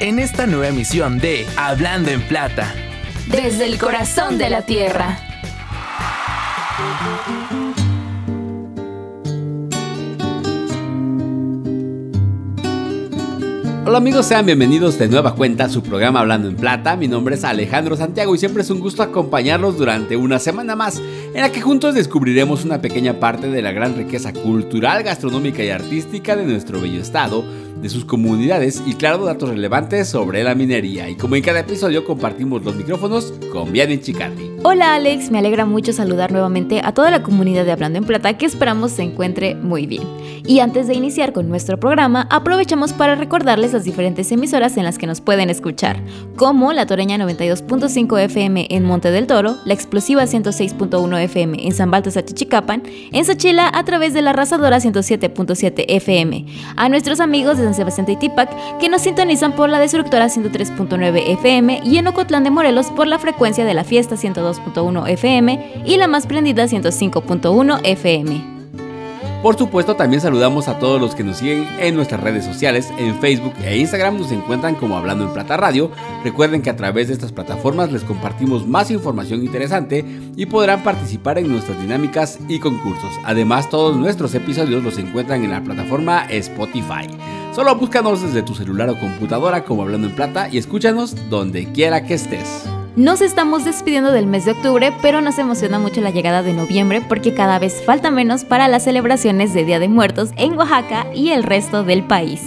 en esta nueva emisión de Hablando en Plata. Desde el corazón de la tierra. Hola amigos, sean bienvenidos de nueva cuenta a su programa Hablando en Plata. Mi nombre es Alejandro Santiago y siempre es un gusto acompañarlos durante una semana más, en la que juntos descubriremos una pequeña parte de la gran riqueza cultural, gastronómica y artística de nuestro bello estado de sus comunidades y claro datos relevantes sobre la minería. Y como en cada episodio compartimos los micrófonos con Vianney Chicati. Hola Alex, me alegra mucho saludar nuevamente a toda la comunidad de Hablando en Plata que esperamos se encuentre muy bien. Y antes de iniciar con nuestro programa, aprovechamos para recordarles las diferentes emisoras en las que nos pueden escuchar, como la Toreña 92.5 FM en Monte del Toro, la Explosiva 106.1 FM en San Baltasar Chichicapan, en Sachila a través de la Arrasadora 107.7 FM, a nuestros amigos de San Sebastián Tipac, que nos sintonizan por la destructora 103.9 FM y en Ocotlán de Morelos por la frecuencia de la fiesta 102.1 FM y la más prendida 105.1 FM. Por supuesto, también saludamos a todos los que nos siguen en nuestras redes sociales, en Facebook e Instagram nos encuentran como Hablando en Plata Radio. Recuerden que a través de estas plataformas les compartimos más información interesante y podrán participar en nuestras dinámicas y concursos. Además, todos nuestros episodios los encuentran en la plataforma Spotify. Solo búscanos desde tu celular o computadora como Hablando en Plata y escúchanos donde quiera que estés. Nos estamos despidiendo del mes de octubre, pero nos emociona mucho la llegada de noviembre porque cada vez falta menos para las celebraciones de Día de Muertos en Oaxaca y el resto del país.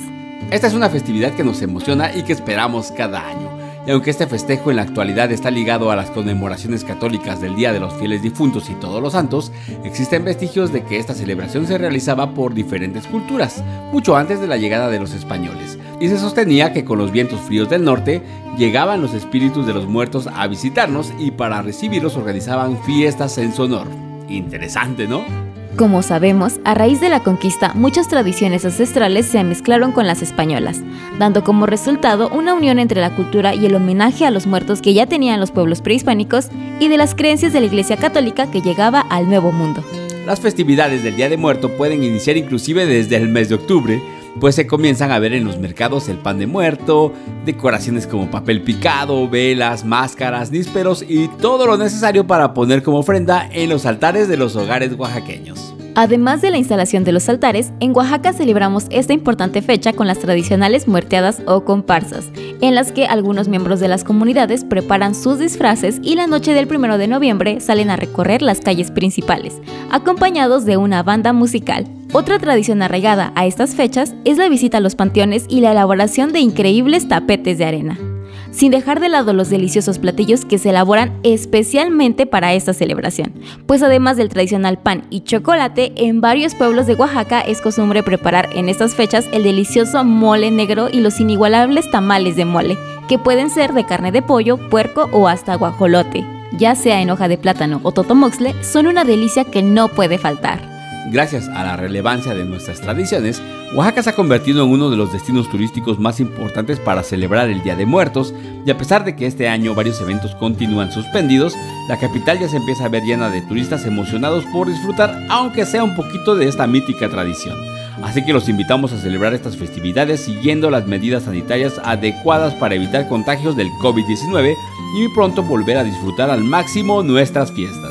Esta es una festividad que nos emociona y que esperamos cada año. Y aunque este festejo en la actualidad está ligado a las conmemoraciones católicas del Día de los Fieles Difuntos y Todos los Santos, existen vestigios de que esta celebración se realizaba por diferentes culturas, mucho antes de la llegada de los españoles y se sostenía que con los vientos fríos del norte llegaban los espíritus de los muertos a visitarnos y para recibirlos organizaban fiestas en su honor. Interesante, ¿no? Como sabemos, a raíz de la conquista, muchas tradiciones ancestrales se mezclaron con las españolas, dando como resultado una unión entre la cultura y el homenaje a los muertos que ya tenían los pueblos prehispánicos y de las creencias de la Iglesia Católica que llegaba al Nuevo Mundo. Las festividades del Día de Muerto pueden iniciar inclusive desde el mes de octubre, pues se comienzan a ver en los mercados el pan de muerto, decoraciones como papel picado, velas, máscaras, nísperos y todo lo necesario para poner como ofrenda en los altares de los hogares oaxaqueños. Además de la instalación de los altares, en Oaxaca celebramos esta importante fecha con las tradicionales muerteadas o comparsas, en las que algunos miembros de las comunidades preparan sus disfraces y la noche del 1 de noviembre salen a recorrer las calles principales, acompañados de una banda musical. Otra tradición arraigada a estas fechas es la visita a los panteones y la elaboración de increíbles tapetes de arena sin dejar de lado los deliciosos platillos que se elaboran especialmente para esta celebración, pues además del tradicional pan y chocolate, en varios pueblos de Oaxaca es costumbre preparar en estas fechas el delicioso mole negro y los inigualables tamales de mole, que pueden ser de carne de pollo, puerco o hasta guajolote. Ya sea en hoja de plátano o totomoxle, son una delicia que no puede faltar. Gracias a la relevancia de nuestras tradiciones, Oaxaca se ha convertido en uno de los destinos turísticos más importantes para celebrar el Día de Muertos, y a pesar de que este año varios eventos continúan suspendidos, la capital ya se empieza a ver llena de turistas emocionados por disfrutar, aunque sea un poquito de esta mítica tradición. Así que los invitamos a celebrar estas festividades siguiendo las medidas sanitarias adecuadas para evitar contagios del COVID-19 y pronto volver a disfrutar al máximo nuestras fiestas.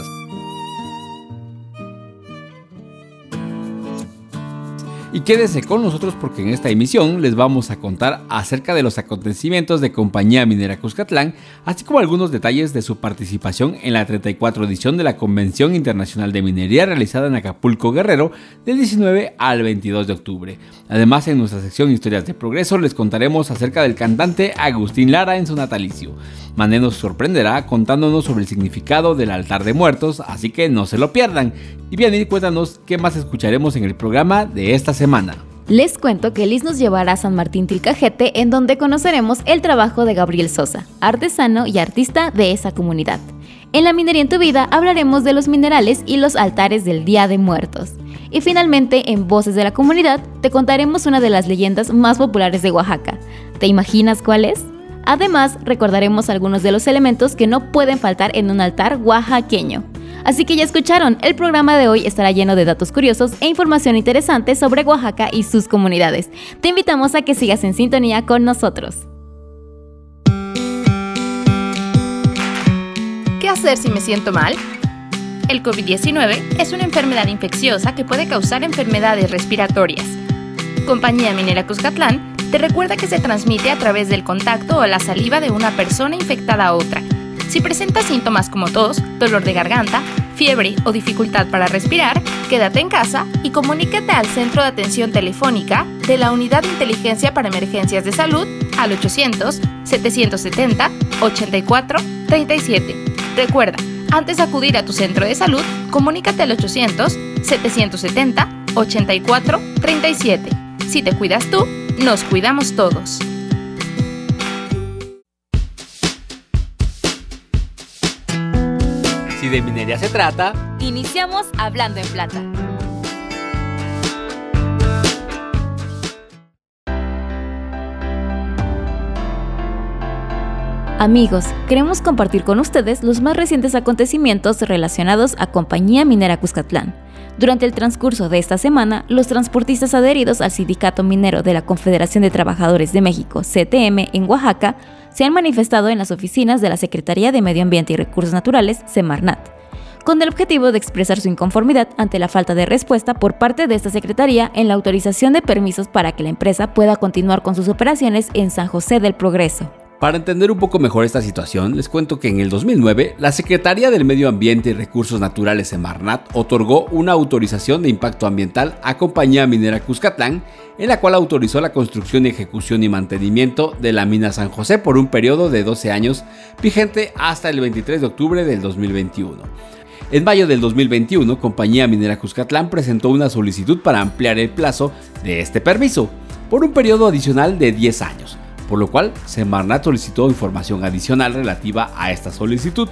Y quédese con nosotros porque en esta emisión les vamos a contar acerca de los acontecimientos de Compañía Minera Cuscatlán, así como algunos detalles de su participación en la 34 edición de la Convención Internacional de Minería realizada en Acapulco Guerrero del 19 al 22 de octubre. Además, en nuestra sección Historias de Progreso les contaremos acerca del cantante Agustín Lara en su natalicio. Mané nos sorprenderá contándonos sobre el significado del altar de muertos, así que no se lo pierdan. Y bien, cuéntanos qué más escucharemos en el programa de esta semana. Les cuento que Liz nos llevará a San Martín Tilcajete, en donde conoceremos el trabajo de Gabriel Sosa, artesano y artista de esa comunidad. En la minería en tu vida hablaremos de los minerales y los altares del Día de Muertos. Y finalmente, en Voces de la Comunidad, te contaremos una de las leyendas más populares de Oaxaca. ¿Te imaginas cuál es? Además, recordaremos algunos de los elementos que no pueden faltar en un altar oaxaqueño. Así que ya escucharon, el programa de hoy estará lleno de datos curiosos e información interesante sobre Oaxaca y sus comunidades. Te invitamos a que sigas en sintonía con nosotros. ¿Qué hacer si me siento mal? El COVID-19 es una enfermedad infecciosa que puede causar enfermedades respiratorias. Compañía Minera Cuscatlán te recuerda que se transmite a través del contacto o la saliva de una persona infectada a otra. Si presentas síntomas como tos, dolor de garganta, fiebre o dificultad para respirar, quédate en casa y comunícate al Centro de Atención Telefónica de la Unidad de Inteligencia para Emergencias de Salud al 800-770-8437. Recuerda, antes de acudir a tu centro de salud, comunícate al 800-770-8437. Si te cuidas tú, nos cuidamos todos. Si de minería se trata, Iniciamos hablando en plata. Amigos, queremos compartir con ustedes los más recientes acontecimientos relacionados a Compañía Minera Cuscatlán. Durante el transcurso de esta semana, los transportistas adheridos al Sindicato Minero de la Confederación de Trabajadores de México, CTM, en Oaxaca, se han manifestado en las oficinas de la Secretaría de Medio Ambiente y Recursos Naturales, Semarnat, con el objetivo de expresar su inconformidad ante la falta de respuesta por parte de esta Secretaría en la autorización de permisos para que la empresa pueda continuar con sus operaciones en San José del Progreso. Para entender un poco mejor esta situación, les cuento que en el 2009, la Secretaría del Medio Ambiente y Recursos Naturales Semarnat otorgó una autorización de impacto ambiental a Compañía Minera Cuscatlán, en la cual autorizó la construcción, ejecución y mantenimiento de la mina San José por un periodo de 12 años, vigente hasta el 23 de octubre del 2021. En mayo del 2021, Compañía Minera Cuscatlán presentó una solicitud para ampliar el plazo de este permiso por un periodo adicional de 10 años por lo cual Semarnat solicitó información adicional relativa a esta solicitud.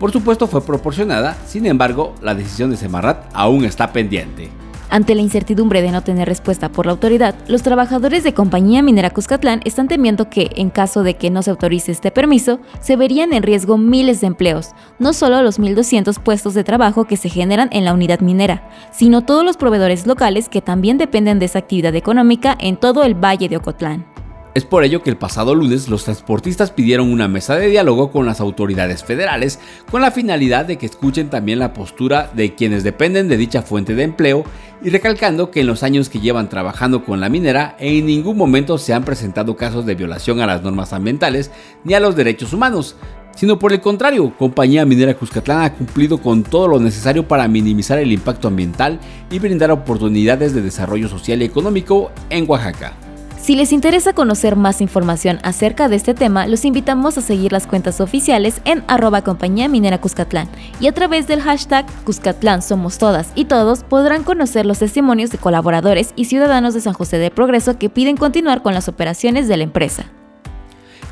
Por supuesto fue proporcionada, sin embargo, la decisión de Semarnat aún está pendiente. Ante la incertidumbre de no tener respuesta por la autoridad, los trabajadores de Compañía Minera Cuscatlán están temiendo que, en caso de que no se autorice este permiso, se verían en riesgo miles de empleos, no solo los 1.200 puestos de trabajo que se generan en la unidad minera, sino todos los proveedores locales que también dependen de esa actividad económica en todo el Valle de Ocotlán. Es por ello que el pasado lunes los transportistas pidieron una mesa de diálogo con las autoridades federales con la finalidad de que escuchen también la postura de quienes dependen de dicha fuente de empleo y recalcando que en los años que llevan trabajando con la minera en ningún momento se han presentado casos de violación a las normas ambientales ni a los derechos humanos, sino por el contrario, Compañía Minera Cuscatlán ha cumplido con todo lo necesario para minimizar el impacto ambiental y brindar oportunidades de desarrollo social y económico en Oaxaca. Si les interesa conocer más información acerca de este tema, los invitamos a seguir las cuentas oficiales en arroba compañía minera Cuscatlán y a través del hashtag Cuscatlán somos todas y todos podrán conocer los testimonios de colaboradores y ciudadanos de San José del Progreso que piden continuar con las operaciones de la empresa.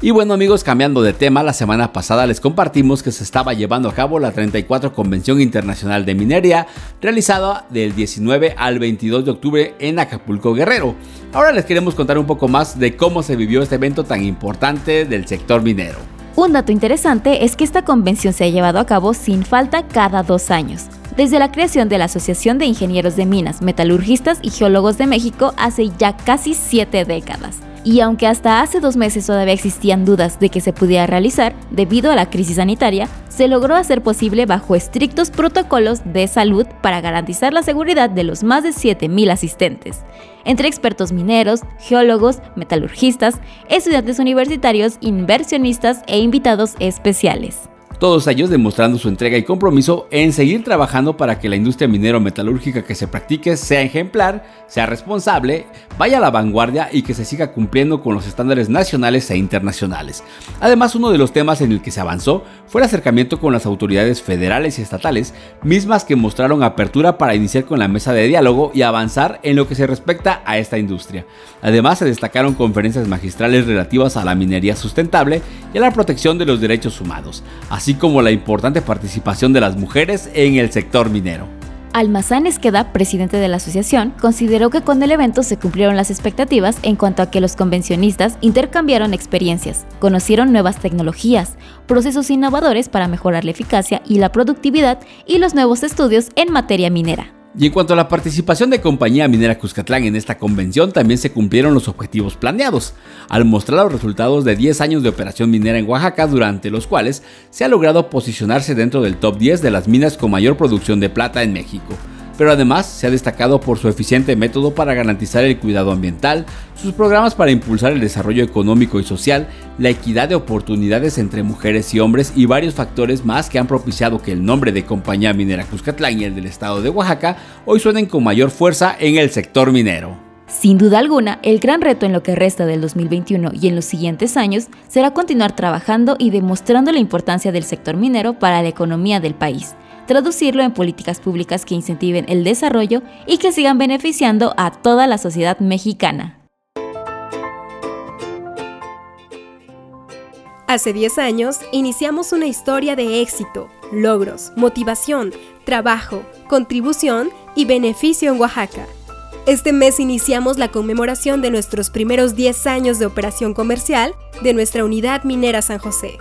Y bueno amigos, cambiando de tema, la semana pasada les compartimos que se estaba llevando a cabo la 34 Convención Internacional de Minería, realizada del 19 al 22 de octubre en Acapulco Guerrero. Ahora les queremos contar un poco más de cómo se vivió este evento tan importante del sector minero. Un dato interesante es que esta convención se ha llevado a cabo sin falta cada dos años. Desde la creación de la Asociación de Ingenieros de Minas, Metalurgistas y Geólogos de México hace ya casi siete décadas y aunque hasta hace dos meses todavía existían dudas de que se pudiera realizar debido a la crisis sanitaria, se logró hacer posible bajo estrictos protocolos de salud para garantizar la seguridad de los más de 7.000 asistentes, entre expertos mineros, geólogos, metalurgistas, estudiantes universitarios, inversionistas e invitados especiales. Todos ellos demostrando su entrega y compromiso en seguir trabajando para que la industria minero-metalúrgica que se practique sea ejemplar, sea responsable, vaya a la vanguardia y que se siga cumpliendo con los estándares nacionales e internacionales. Además, uno de los temas en el que se avanzó fue el acercamiento con las autoridades federales y estatales, mismas que mostraron apertura para iniciar con la mesa de diálogo y avanzar en lo que se respecta a esta industria. Además, se destacaron conferencias magistrales relativas a la minería sustentable y a la protección de los derechos humanos, así como la importante participación de las mujeres en el sector minero. Almazán Esqueda, presidente de la asociación, consideró que con el evento se cumplieron las expectativas en cuanto a que los convencionistas intercambiaron experiencias, conocieron nuevas tecnologías, procesos innovadores para mejorar la eficacia y la productividad y los nuevos estudios en materia minera. Y en cuanto a la participación de Compañía Minera Cuscatlán en esta convención, también se cumplieron los objetivos planeados, al mostrar los resultados de 10 años de operación minera en Oaxaca, durante los cuales se ha logrado posicionarse dentro del top 10 de las minas con mayor producción de plata en México pero además se ha destacado por su eficiente método para garantizar el cuidado ambiental, sus programas para impulsar el desarrollo económico y social, la equidad de oportunidades entre mujeres y hombres y varios factores más que han propiciado que el nombre de Compañía Minera Cuscatlán y el del estado de Oaxaca hoy suenen con mayor fuerza en el sector minero. Sin duda alguna, el gran reto en lo que resta del 2021 y en los siguientes años será continuar trabajando y demostrando la importancia del sector minero para la economía del país traducirlo en políticas públicas que incentiven el desarrollo y que sigan beneficiando a toda la sociedad mexicana. Hace 10 años iniciamos una historia de éxito, logros, motivación, trabajo, contribución y beneficio en Oaxaca. Este mes iniciamos la conmemoración de nuestros primeros 10 años de operación comercial de nuestra unidad minera San José.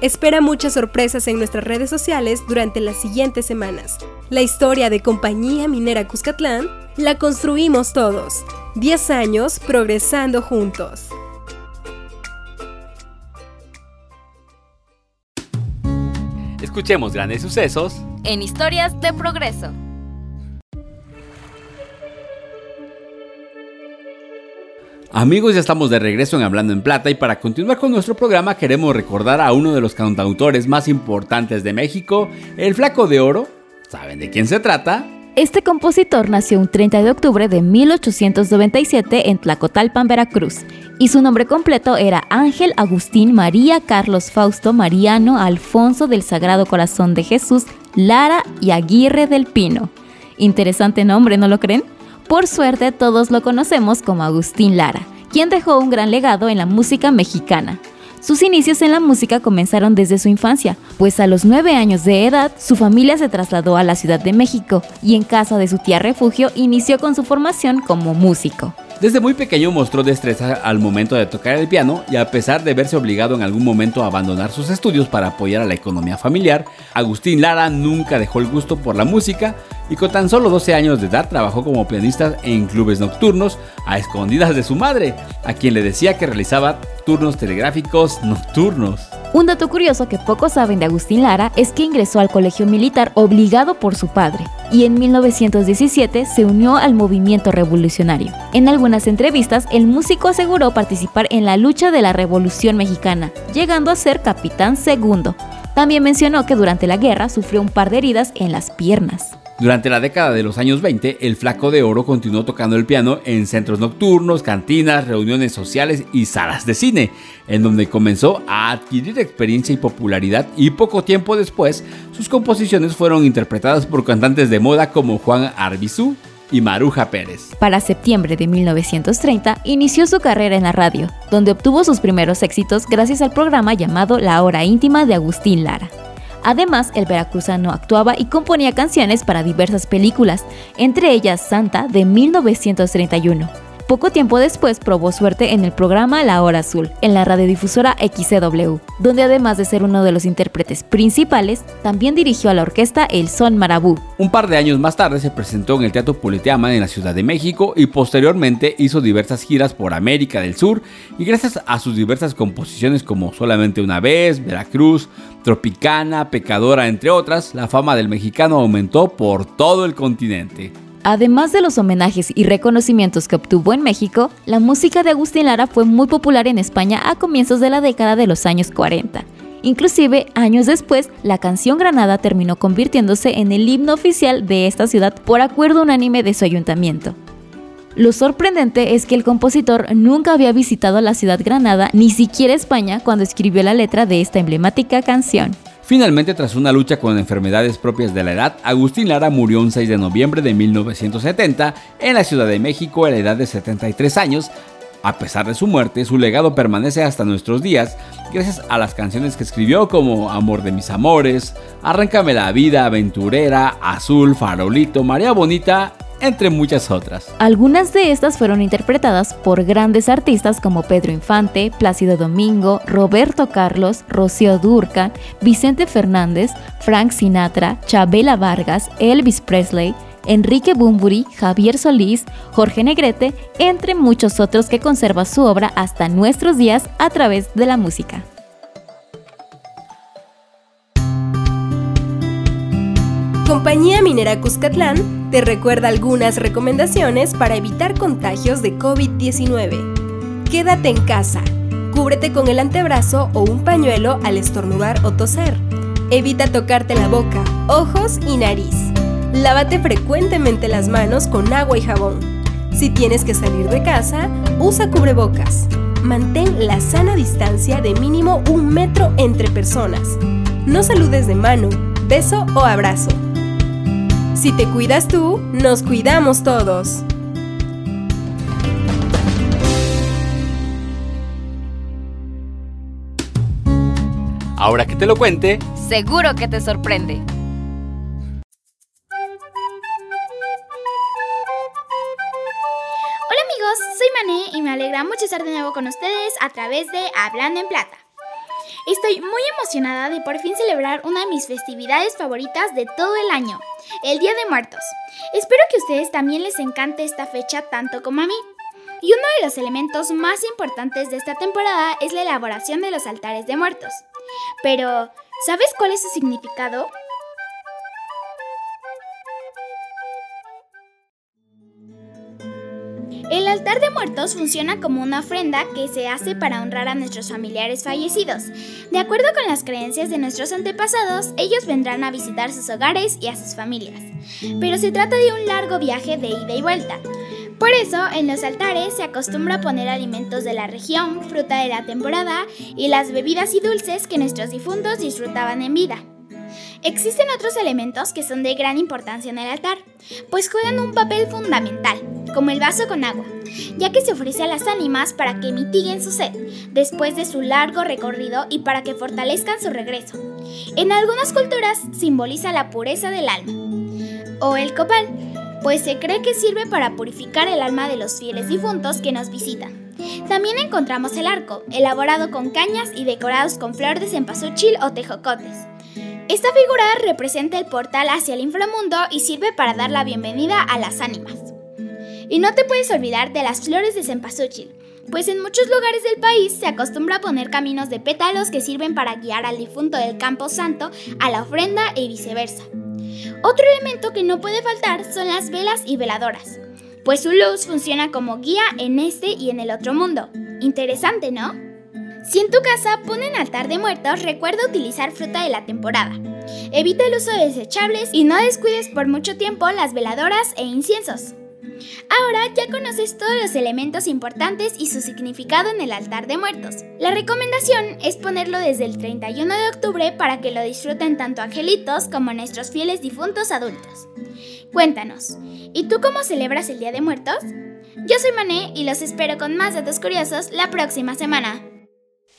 Espera muchas sorpresas en nuestras redes sociales durante las siguientes semanas. La historia de Compañía Minera Cuscatlán la construimos todos. 10 años progresando juntos. Escuchemos grandes sucesos en historias de progreso. Amigos, ya estamos de regreso en Hablando en Plata y para continuar con nuestro programa queremos recordar a uno de los cantautores más importantes de México, el Flaco de Oro. ¿Saben de quién se trata? Este compositor nació un 30 de octubre de 1897 en Tlacotalpan, Veracruz, y su nombre completo era Ángel Agustín María Carlos Fausto Mariano Alfonso del Sagrado Corazón de Jesús Lara y Aguirre del Pino. Interesante nombre, ¿no lo creen? Por suerte todos lo conocemos como Agustín Lara, quien dejó un gran legado en la música mexicana. Sus inicios en la música comenzaron desde su infancia, pues a los nueve años de edad su familia se trasladó a la Ciudad de México y en casa de su tía refugio inició con su formación como músico. Desde muy pequeño mostró destreza al momento de tocar el piano y a pesar de verse obligado en algún momento a abandonar sus estudios para apoyar a la economía familiar, Agustín Lara nunca dejó el gusto por la música y con tan solo 12 años de edad trabajó como pianista en clubes nocturnos a escondidas de su madre, a quien le decía que realizaba turnos telegráficos nocturnos. Un dato curioso que pocos saben de Agustín Lara es que ingresó al colegio militar obligado por su padre y en 1917 se unió al movimiento revolucionario. En algunas entrevistas, el músico aseguró participar en la lucha de la Revolución Mexicana, llegando a ser capitán segundo. También mencionó que durante la guerra sufrió un par de heridas en las piernas. Durante la década de los años 20, el Flaco de Oro continuó tocando el piano en centros nocturnos, cantinas, reuniones sociales y salas de cine, en donde comenzó a adquirir experiencia y popularidad y poco tiempo después sus composiciones fueron interpretadas por cantantes de moda como Juan Arbizú y Maruja Pérez. Para septiembre de 1930 inició su carrera en la radio, donde obtuvo sus primeros éxitos gracias al programa llamado La Hora Íntima de Agustín Lara. Además, el veracruzano actuaba y componía canciones para diversas películas, entre ellas Santa de 1931. Poco tiempo después probó suerte en el programa La Hora Azul, en la radiodifusora XCW, donde además de ser uno de los intérpretes principales, también dirigió a la orquesta El Son Marabú. Un par de años más tarde se presentó en el Teatro Politeama en la Ciudad de México y posteriormente hizo diversas giras por América del Sur y gracias a sus diversas composiciones como Solamente una vez, Veracruz, Tropicana, Pecadora, entre otras, la fama del mexicano aumentó por todo el continente. Además de los homenajes y reconocimientos que obtuvo en México, la música de Agustín Lara fue muy popular en España a comienzos de la década de los años 40 Inclusive, años después, la canción Granada terminó convirtiéndose en el himno oficial de esta ciudad por acuerdo unánime de su ayuntamiento. Lo sorprendente es que el compositor nunca había visitado la ciudad Granada, ni siquiera España, cuando escribió la letra de esta emblemática canción. Finalmente, tras una lucha con enfermedades propias de la edad, Agustín Lara murió un 6 de noviembre de 1970 en la Ciudad de México a la edad de 73 años. A pesar de su muerte, su legado permanece hasta nuestros días gracias a las canciones que escribió como Amor de mis amores, Arráncame la vida, Aventurera, Azul, Farolito, María Bonita entre muchas otras. Algunas de estas fueron interpretadas por grandes artistas como Pedro Infante, Plácido Domingo, Roberto Carlos, Rocío Durcan, Vicente Fernández, Frank Sinatra, Chabela Vargas, Elvis Presley, Enrique Bumburi, Javier Solís, Jorge Negrete, entre muchos otros que conserva su obra hasta nuestros días a través de la música. Compañía Minera Cuscatlán te recuerda algunas recomendaciones para evitar contagios de COVID-19. Quédate en casa. Cúbrete con el antebrazo o un pañuelo al estornudar o toser. Evita tocarte la boca, ojos y nariz. Lávate frecuentemente las manos con agua y jabón. Si tienes que salir de casa, usa cubrebocas. Mantén la sana distancia de mínimo un metro entre personas. No saludes de mano, beso o abrazo. Si te cuidas tú, nos cuidamos todos. Ahora que te lo cuente, seguro que te sorprende. Hola amigos, soy Mané y me alegra mucho estar de nuevo con ustedes a través de Hablando en Plata. Estoy muy emocionada de por fin celebrar una de mis festividades favoritas de todo el año, el Día de Muertos. Espero que a ustedes también les encante esta fecha tanto como a mí. Y uno de los elementos más importantes de esta temporada es la elaboración de los altares de muertos. Pero, ¿sabes cuál es su significado? El altar de muertos funciona como una ofrenda que se hace para honrar a nuestros familiares fallecidos. De acuerdo con las creencias de nuestros antepasados, ellos vendrán a visitar sus hogares y a sus familias. Pero se trata de un largo viaje de ida y vuelta. Por eso, en los altares se acostumbra poner alimentos de la región, fruta de la temporada y las bebidas y dulces que nuestros difuntos disfrutaban en vida. Existen otros elementos que son de gran importancia en el altar, pues juegan un papel fundamental, como el vaso con agua, ya que se ofrece a las ánimas para que mitiguen su sed después de su largo recorrido y para que fortalezcan su regreso. En algunas culturas simboliza la pureza del alma. O el copal, pues se cree que sirve para purificar el alma de los fieles difuntos que nos visitan. También encontramos el arco, elaborado con cañas y decorados con flor de cempasúchil o tejocotes. Esta figura representa el portal hacia el inframundo y sirve para dar la bienvenida a las ánimas. Y no te puedes olvidar de las flores de cempasúchil, pues en muchos lugares del país se acostumbra a poner caminos de pétalos que sirven para guiar al difunto del campo santo a la ofrenda y viceversa. Otro elemento que no puede faltar son las velas y veladoras, pues su luz funciona como guía en este y en el otro mundo. Interesante, ¿no? Si en tu casa ponen altar de muertos, recuerda utilizar fruta de la temporada. Evita el uso de desechables y no descuides por mucho tiempo las veladoras e inciensos. Ahora ya conoces todos los elementos importantes y su significado en el altar de muertos. La recomendación es ponerlo desde el 31 de octubre para que lo disfruten tanto angelitos como nuestros fieles difuntos adultos. Cuéntanos, ¿y tú cómo celebras el Día de Muertos? Yo soy Mané y los espero con más datos curiosos la próxima semana.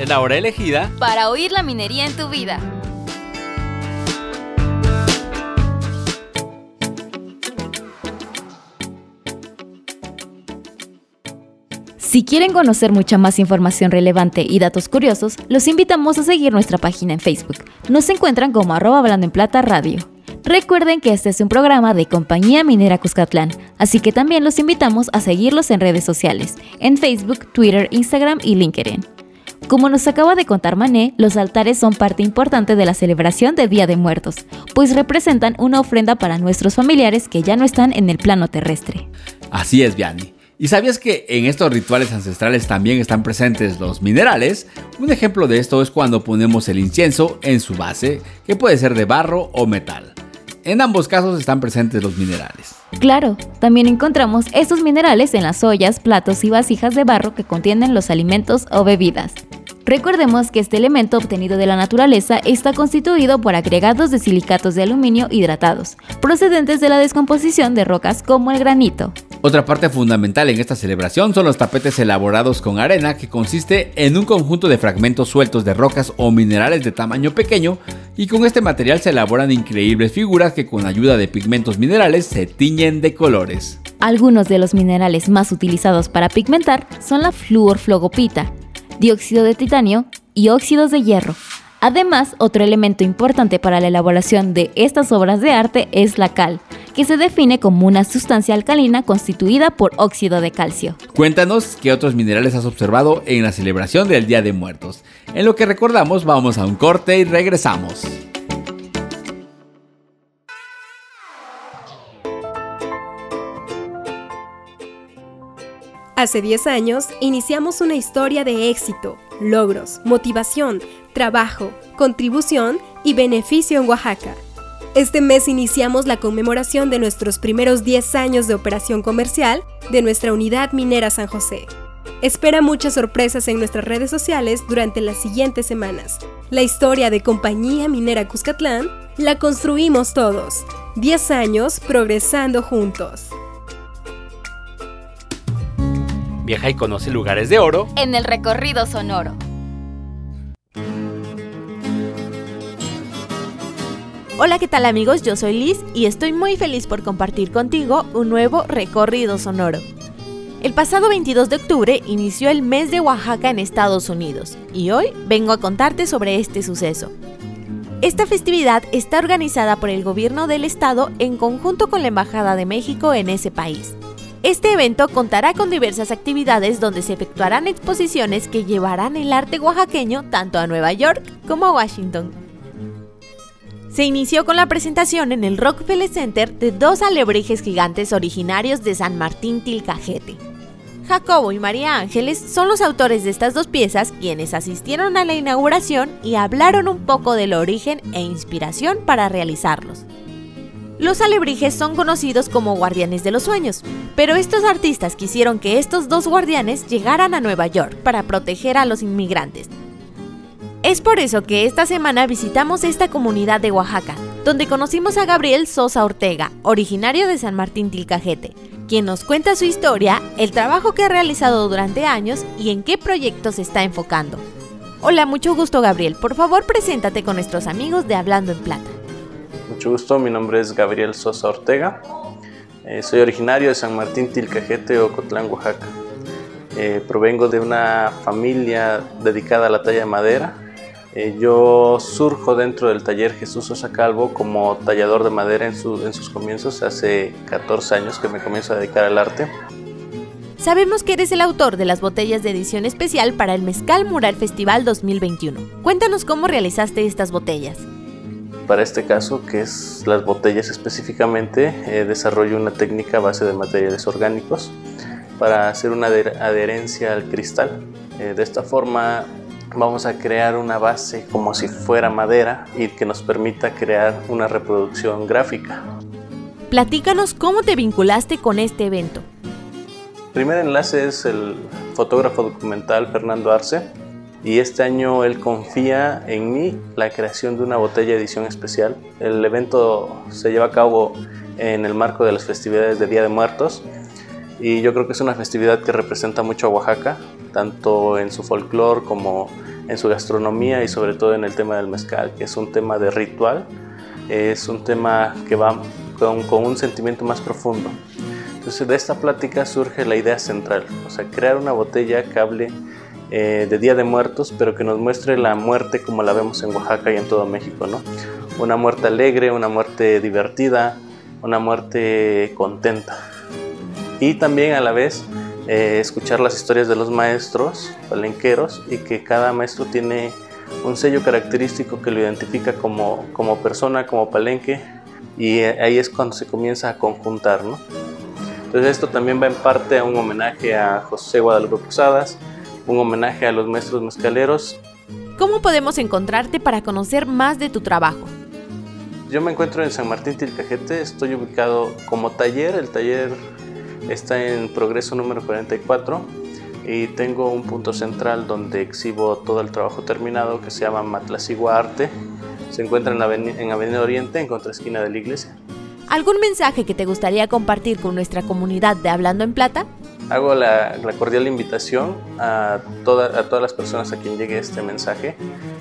Es la hora elegida para oír la minería en tu vida. Si quieren conocer mucha más información relevante y datos curiosos, los invitamos a seguir nuestra página en Facebook. Nos encuentran como arroba hablando en plata radio. Recuerden que este es un programa de Compañía Minera Cuscatlán, así que también los invitamos a seguirlos en redes sociales, en Facebook, Twitter, Instagram y LinkedIn. Como nos acaba de contar Mané, los altares son parte importante de la celebración de Día de Muertos, pues representan una ofrenda para nuestros familiares que ya no están en el plano terrestre. Así es, Vianney. ¿Y sabías que en estos rituales ancestrales también están presentes los minerales? Un ejemplo de esto es cuando ponemos el incienso en su base, que puede ser de barro o metal. En ambos casos están presentes los minerales. Claro, también encontramos estos minerales en las ollas, platos y vasijas de barro que contienen los alimentos o bebidas. Recordemos que este elemento obtenido de la naturaleza está constituido por agregados de silicatos de aluminio hidratados, procedentes de la descomposición de rocas como el granito. Otra parte fundamental en esta celebración son los tapetes elaborados con arena, que consiste en un conjunto de fragmentos sueltos de rocas o minerales de tamaño pequeño, y con este material se elaboran increíbles figuras que con ayuda de pigmentos minerales se tiñen de colores. Algunos de los minerales más utilizados para pigmentar son la fluorflogopita, dióxido de titanio y óxidos de hierro. Además, otro elemento importante para la elaboración de estas obras de arte es la cal, que se define como una sustancia alcalina constituida por óxido de calcio. Cuéntanos qué otros minerales has observado en la celebración del Día de Muertos. En lo que recordamos, vamos a un corte y regresamos. Hace 10 años iniciamos una historia de éxito, logros, motivación, trabajo, contribución y beneficio en Oaxaca. Este mes iniciamos la conmemoración de nuestros primeros 10 años de operación comercial de nuestra unidad minera San José. Espera muchas sorpresas en nuestras redes sociales durante las siguientes semanas. La historia de Compañía Minera Cuscatlán la construimos todos. 10 años progresando juntos. Viaja y conoce lugares de oro en el recorrido sonoro. Hola, ¿qué tal amigos? Yo soy Liz y estoy muy feliz por compartir contigo un nuevo recorrido sonoro. El pasado 22 de octubre inició el mes de Oaxaca en Estados Unidos y hoy vengo a contarte sobre este suceso. Esta festividad está organizada por el gobierno del estado en conjunto con la Embajada de México en ese país. Este evento contará con diversas actividades donde se efectuarán exposiciones que llevarán el arte oaxaqueño tanto a Nueva York como a Washington. Se inició con la presentación en el Rockefeller Center de dos alebrijes gigantes originarios de San Martín Tilcajete. Jacobo y María Ángeles son los autores de estas dos piezas quienes asistieron a la inauguración y hablaron un poco del origen e inspiración para realizarlos. Los alebrijes son conocidos como guardianes de los sueños, pero estos artistas quisieron que estos dos guardianes llegaran a Nueva York para proteger a los inmigrantes. Es por eso que esta semana visitamos esta comunidad de Oaxaca, donde conocimos a Gabriel Sosa Ortega, originario de San Martín Tilcajete, quien nos cuenta su historia, el trabajo que ha realizado durante años y en qué proyectos se está enfocando. Hola, mucho gusto Gabriel, por favor preséntate con nuestros amigos de Hablando en Plata. Mucho gusto, mi nombre es Gabriel Sosa Ortega. Eh, soy originario de San Martín Tilcajete, Ocotlán, Oaxaca. Eh, provengo de una familia dedicada a la talla de madera. Eh, yo surjo dentro del taller Jesús Sosa Calvo como tallador de madera en, en sus comienzos. Hace 14 años que me comienzo a dedicar al arte. Sabemos que eres el autor de las botellas de edición especial para el Mezcal Mural Festival 2021. Cuéntanos cómo realizaste estas botellas para este caso, que es las botellas específicamente, eh, desarrollo una técnica a base de materiales orgánicos para hacer una adherencia al cristal. Eh, de esta forma vamos a crear una base como si fuera madera y que nos permita crear una reproducción gráfica. Platícanos cómo te vinculaste con este evento. El primer enlace es el fotógrafo documental Fernando Arce, y este año él confía en mí la creación de una botella edición especial. El evento se lleva a cabo en el marco de las festividades de Día de Muertos y yo creo que es una festividad que representa mucho a Oaxaca, tanto en su folclore como en su gastronomía y sobre todo en el tema del mezcal, que es un tema de ritual, es un tema que va con, un sentimiento más profundo. Entonces de esta plática surge la idea central, o sea, crear una botella que hable eh, de Día de Muertos, pero que nos muestre la muerte como la vemos en Oaxaca y en todo México, ¿no? Una muerte alegre, una muerte divertida, una muerte contenta. Y también a la vez eh, escuchar las historias de los maestros palenqueros y que cada maestro tiene un sello característico que lo identifica como, como persona, como palenque, y eh, ahí es cuando se comienza a conjuntar, ¿no? Entonces esto también va en parte a un homenaje a José Guadalupe Posadas, un homenaje a los maestros mezcaleros. ¿Cómo podemos encontrarte para conocer más de tu trabajo? Yo me encuentro en San Martín Tilcajete, estoy ubicado como taller, el taller está en progreso número 44 y tengo un punto central donde exhibo todo el trabajo terminado que se llama Matlasigua Arte. Se encuentra en, Avenida Oriente, en contraesquina de la iglesia. ¿Algún mensaje que te gustaría compartir con nuestra comunidad de Hablando en Plata? Hago la, cordial invitación a, a todas las personas a quien llegue este mensaje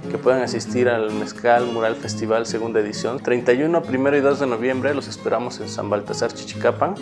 que puedan asistir al Mezcal Mural Festival segunda edición. 31, 1 y 2 de noviembre los esperamos en San Baltasar, Chichicapan,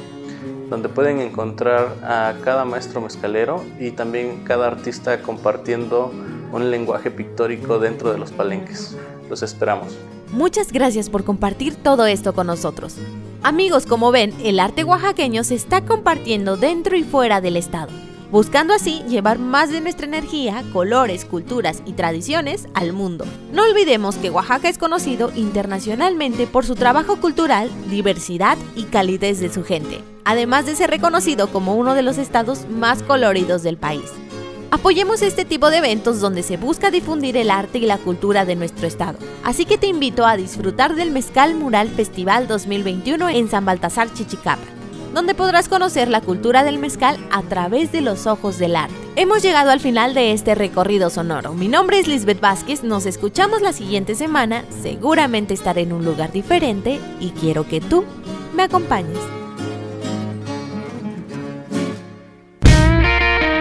donde pueden encontrar a cada maestro mezcalero y también cada artista compartiendo un lenguaje pictórico dentro de los palenques. Los esperamos. Muchas gracias por compartir todo esto con nosotros. Amigos, como ven, el arte oaxaqueño se está compartiendo dentro y fuera del estado buscando así llevar más de nuestra energía, colores, culturas y tradiciones al mundo. No olvidemos que Oaxaca es conocido internacionalmente por su trabajo cultural, diversidad y calidez de su gente, además de ser reconocido como uno de los estados más coloridos del país. Apoyemos este tipo de eventos donde se busca difundir el arte y la cultura de nuestro estado. Así que te invito a disfrutar del Mezcal Mural Festival 2021 en San Baltasar, Chichicapa donde podrás conocer la cultura del mezcal a través de los ojos del arte. Hemos llegado al final de este recorrido sonoro. Mi nombre es Lisbeth Vázquez, nos escuchamos la siguiente semana, seguramente estaré en un lugar diferente y quiero que tú me acompañes.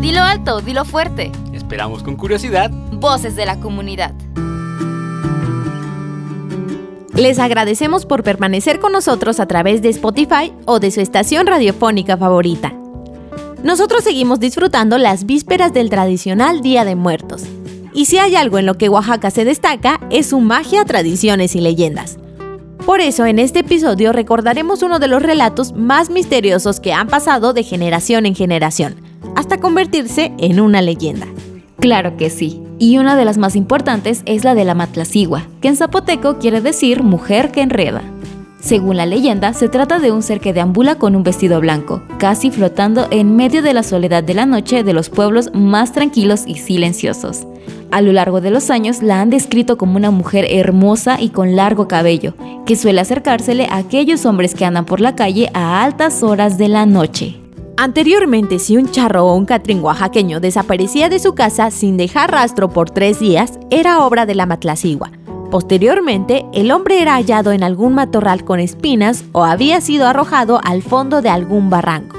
Dilo alto, dilo fuerte. Esperamos con curiosidad. Voces de la comunidad. Les agradecemos por permanecer con nosotros a través de Spotify o de su estación radiofónica favorita. Nosotros seguimos disfrutando las vísperas del tradicional Día de Muertos. Y si hay algo en lo que Oaxaca se destaca, es su magia, tradiciones y leyendas. Por eso en este episodio recordaremos uno de los relatos más misteriosos que han pasado de generación en generación hasta convertirse en una leyenda. Claro que sí. Y una de las más importantes es la de la Matlacigua, que en zapoteco quiere decir mujer que enreda. Según la leyenda, se trata de un ser que deambula con un vestido blanco, casi flotando en medio de la soledad de la noche de los pueblos más tranquilos y silenciosos. A lo largo de los años la han descrito como una mujer hermosa y con largo cabello, que suele acercársele a aquellos hombres que andan por la calle a altas horas de la noche. Anteriormente, si un charro o un catrín oaxaqueño desaparecía de su casa sin dejar rastro por tres días, era obra de la matlacigua. Posteriormente, el hombre era hallado en algún matorral con espinas o había sido arrojado al fondo de algún barranco,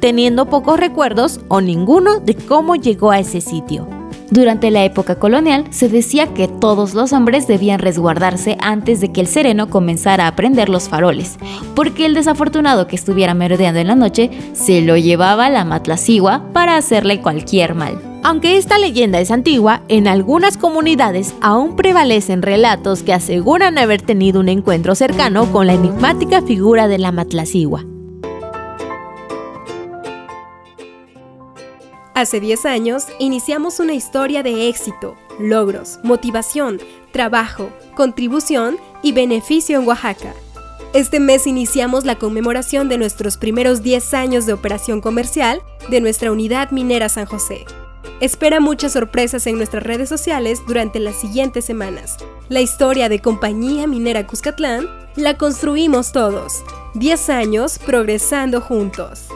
teniendo pocos recuerdos o ninguno de cómo llegó a ese sitio. Durante la época colonial se decía que todos los hombres debían resguardarse antes de que el sereno comenzara a prender los faroles, porque el desafortunado que estuviera merodeando en la noche se lo llevaba a la matlacigua para hacerle cualquier mal. Aunque esta leyenda es antigua, en algunas comunidades aún prevalecen relatos que aseguran haber tenido un encuentro cercano con la enigmática figura de la matlacigua. Hace 10 años iniciamos una historia de éxito, logros, motivación, trabajo, contribución y beneficio en Oaxaca. Este mes iniciamos la conmemoración de nuestros primeros 10 años de operación comercial de nuestra unidad minera San José. Espera muchas sorpresas en nuestras redes sociales durante las siguientes semanas. La historia de Compañía Minera Cuscatlán la construimos todos. 10 años progresando juntos.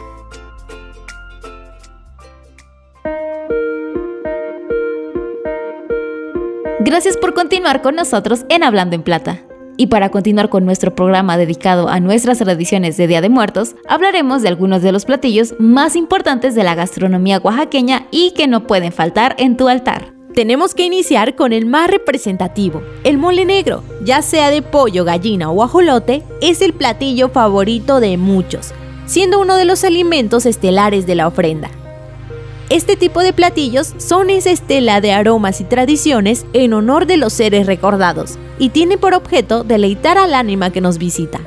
Gracias por continuar con nosotros en Hablando en Plata. Y para continuar con nuestro programa dedicado a nuestras tradiciones de Día de Muertos, hablaremos de algunos de los platillos más importantes de la gastronomía oaxaqueña y que no pueden faltar en tu altar. Tenemos que iniciar con el más representativo, el mole negro. Ya sea de pollo, gallina o ajolote, es el platillo favorito de muchos, siendo uno de los alimentos estelares de la ofrenda. Este tipo de platillos son esa estela de aromas y tradiciones en honor de los seres recordados y tiene por objeto deleitar al ánima que nos visita.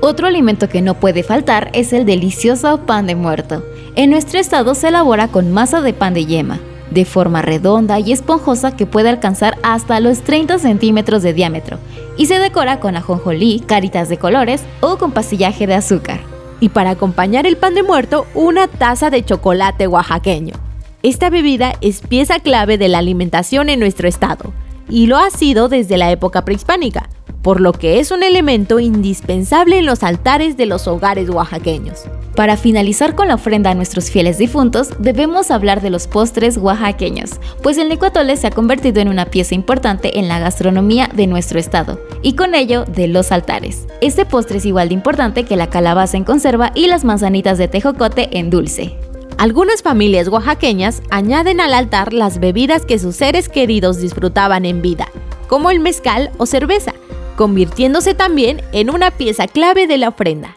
Otro alimento que no puede faltar es el delicioso pan de muerto. En nuestro estado se elabora con masa de pan de yema, de forma redonda y esponjosa que puede alcanzar hasta los 30 centímetros de diámetro, y se decora con ajonjolí, caritas de colores o con pastillaje de azúcar. Y para acompañar el pan de muerto, una taza de chocolate oaxaqueño. Esta bebida es pieza clave de la alimentación en nuestro estado y lo ha sido desde la época prehispánica, por lo que es un elemento indispensable en los altares de los hogares oaxaqueños. Para finalizar con la ofrenda a nuestros fieles difuntos, debemos hablar de los postres oaxaqueños, pues el necuatole se ha convertido en una pieza importante en la gastronomía de nuestro estado, y con ello de los altares. Este postre es igual de importante que la calabaza en conserva y las manzanitas de tejocote en dulce. Algunas familias oaxaqueñas añaden al altar las bebidas que sus seres queridos disfrutaban en vida, como el mezcal o cerveza, convirtiéndose también en una pieza clave de la ofrenda.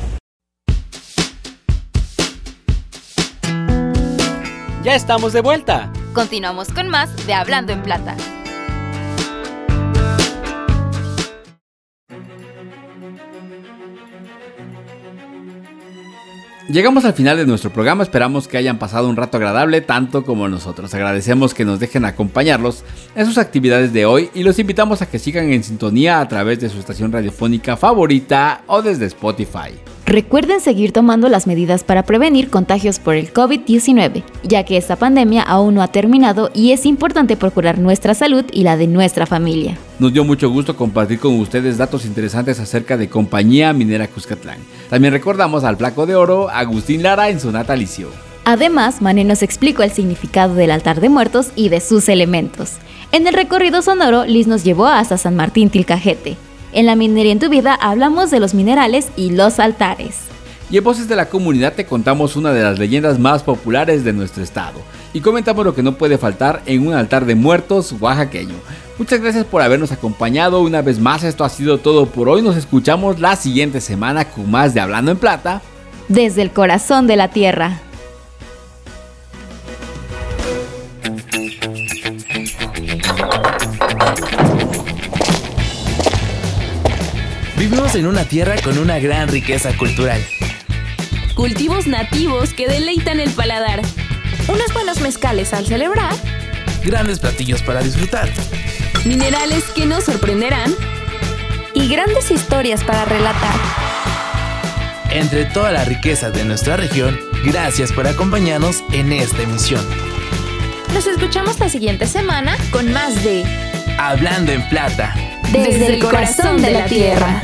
Ya estamos de vuelta. Continuamos con más de Hablando en Plata. Llegamos al final de nuestro programa, esperamos que hayan pasado un rato agradable tanto como nosotros. Agradecemos que nos dejen acompañarlos en sus actividades de hoy y los invitamos a que sigan en sintonía a través de su estación radiofónica favorita o desde Spotify. Recuerden seguir tomando las medidas para prevenir contagios por el COVID-19, ya que esta pandemia aún no ha terminado y es importante procurar nuestra salud y la de nuestra familia. Nos dio mucho gusto compartir con ustedes datos interesantes acerca de Compañía Minera Cuscatlán. También recordamos al Flaco de Oro, Agustín Lara, en su natalicio. Además, Mané nos explicó el significado del altar de muertos y de sus elementos. En el recorrido sonoro, Liz nos llevó hasta San Martín Tilcajete, en la minería en tu vida hablamos de los minerales y los altares. Y en Voces de la Comunidad te contamos una de las leyendas más populares de nuestro estado. Y comentamos lo que no puede faltar en un altar de muertos oaxaqueño. Muchas gracias por habernos acompañado una vez más. Esto ha sido todo por hoy. Nos escuchamos la siguiente semana con más de Hablando en Plata. Desde el corazón de la tierra. Vivimos en una tierra con una gran riqueza cultural. Cultivos nativos que deleitan el paladar. Unos buenos mezcales al celebrar. Grandes platillos para disfrutar. Minerales que nos sorprenderán. Y grandes historias para relatar. Entre toda la riqueza de nuestra región, gracias por acompañarnos en esta emisión. Nos escuchamos la siguiente semana con más de Hablando en Plata. Desde, el corazón de la tierra.